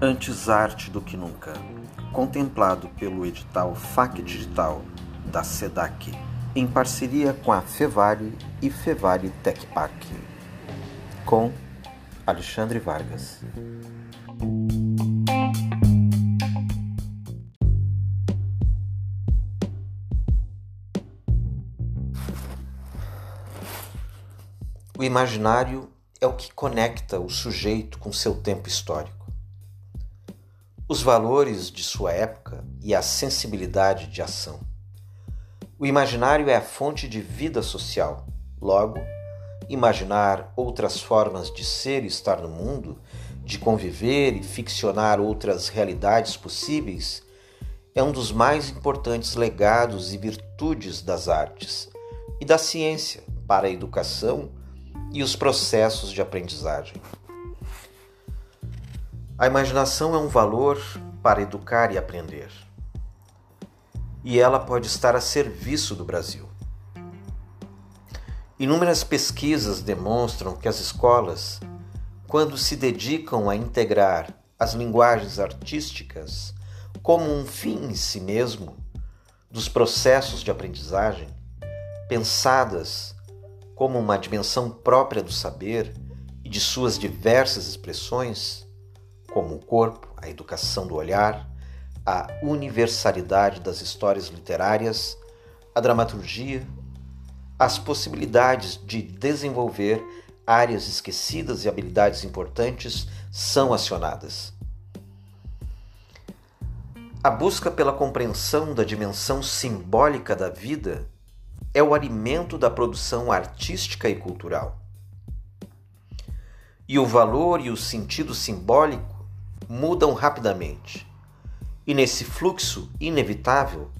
Antes arte do que nunca, contemplado pelo edital FAC Digital da SEDAC, em parceria com a Fevale e Fevale Tech Park, com Alexandre Vargas. O imaginário é o que conecta o sujeito com seu tempo histórico os valores de sua época e a sensibilidade de ação. O imaginário é a fonte de vida social. Logo, imaginar outras formas de ser e estar no mundo, de conviver e ficcionar outras realidades possíveis, é um dos mais importantes legados e virtudes das artes e da ciência para a educação e os processos de aprendizagem. A imaginação é um valor para educar e aprender. E ela pode estar a serviço do Brasil. Inúmeras pesquisas demonstram que as escolas, quando se dedicam a integrar as linguagens artísticas como um fim em si mesmo dos processos de aprendizagem, pensadas como uma dimensão própria do saber e de suas diversas expressões, como o corpo, a educação do olhar, a universalidade das histórias literárias, a dramaturgia, as possibilidades de desenvolver áreas esquecidas e habilidades importantes são acionadas. A busca pela compreensão da dimensão simbólica da vida é o alimento da produção artística e cultural. E o valor e o sentido simbólico mudam rapidamente. E nesse fluxo inevitável,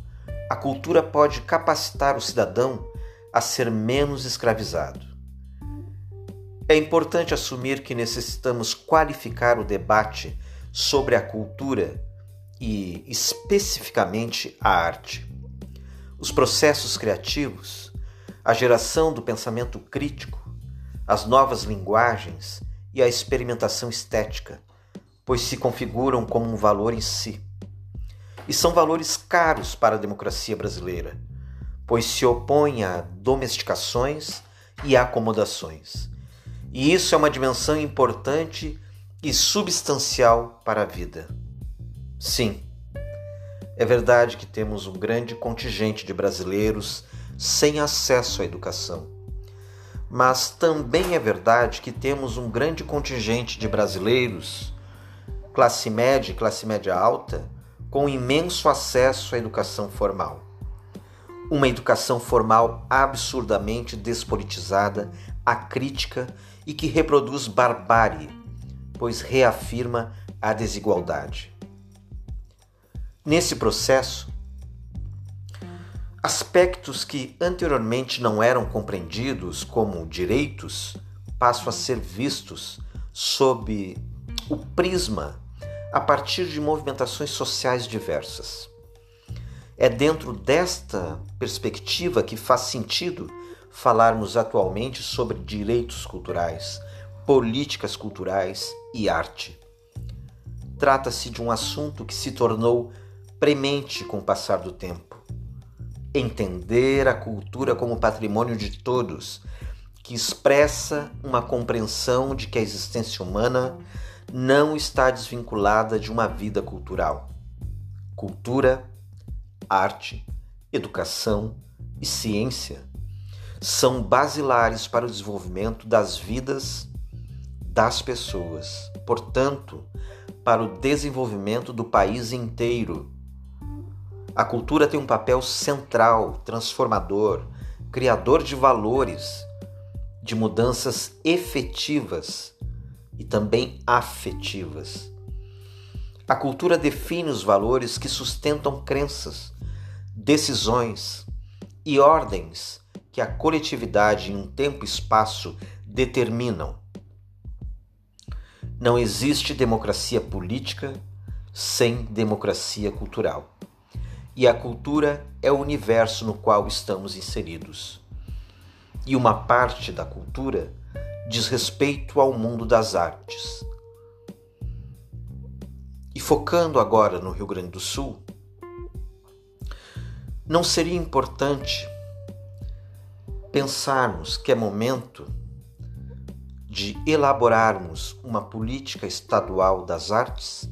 a cultura pode capacitar o cidadão a ser menos escravizado. É importante assumir que necessitamos qualificar o debate sobre a cultura e, especificamente, a arte. Os processos criativos, a geração do pensamento crítico, as novas linguagens e a experimentação estética pois se configuram como um valor em si. E são valores caros para a democracia brasileira, pois se opõem a domesticações e acomodações. E isso é uma dimensão importante e substancial para a vida. Sim, é verdade que temos um grande contingente de brasileiros sem acesso à educação. Mas também é verdade que temos um grande contingente de brasileiros classe média e classe média alta com imenso acesso à educação formal. Uma educação formal absurdamente despolitizada, acrítica e que reproduz barbárie, pois reafirma a desigualdade. Nesse processo, aspectos que anteriormente não eram compreendidos como direitos passam a ser vistos sob o prisma a partir de movimentações sociais diversas. É dentro desta perspectiva que faz sentido falarmos atualmente sobre direitos culturais, políticas culturais e arte. Trata-se de um assunto que se tornou premente com o passar do tempo. Entender a cultura como patrimônio de todos, que expressa uma compreensão de que a existência humana não está desvinculada de uma vida cultural. Cultura, arte, educação e ciência são basilares para o desenvolvimento das vidas das pessoas, portanto, para o desenvolvimento do país inteiro. A cultura tem um papel central, transformador, criador de valores, de mudanças efetivas e também afetivas. A cultura define os valores que sustentam crenças, decisões e ordens que a coletividade em um tempo e espaço determinam. Não existe democracia política sem democracia cultural. E a cultura é o universo no qual estamos inseridos. E uma parte da cultura diz respeito ao mundo das artes. E focando agora no Rio Grande do Sul, não seria importante pensarmos que é momento de elaborarmos uma política estadual das artes?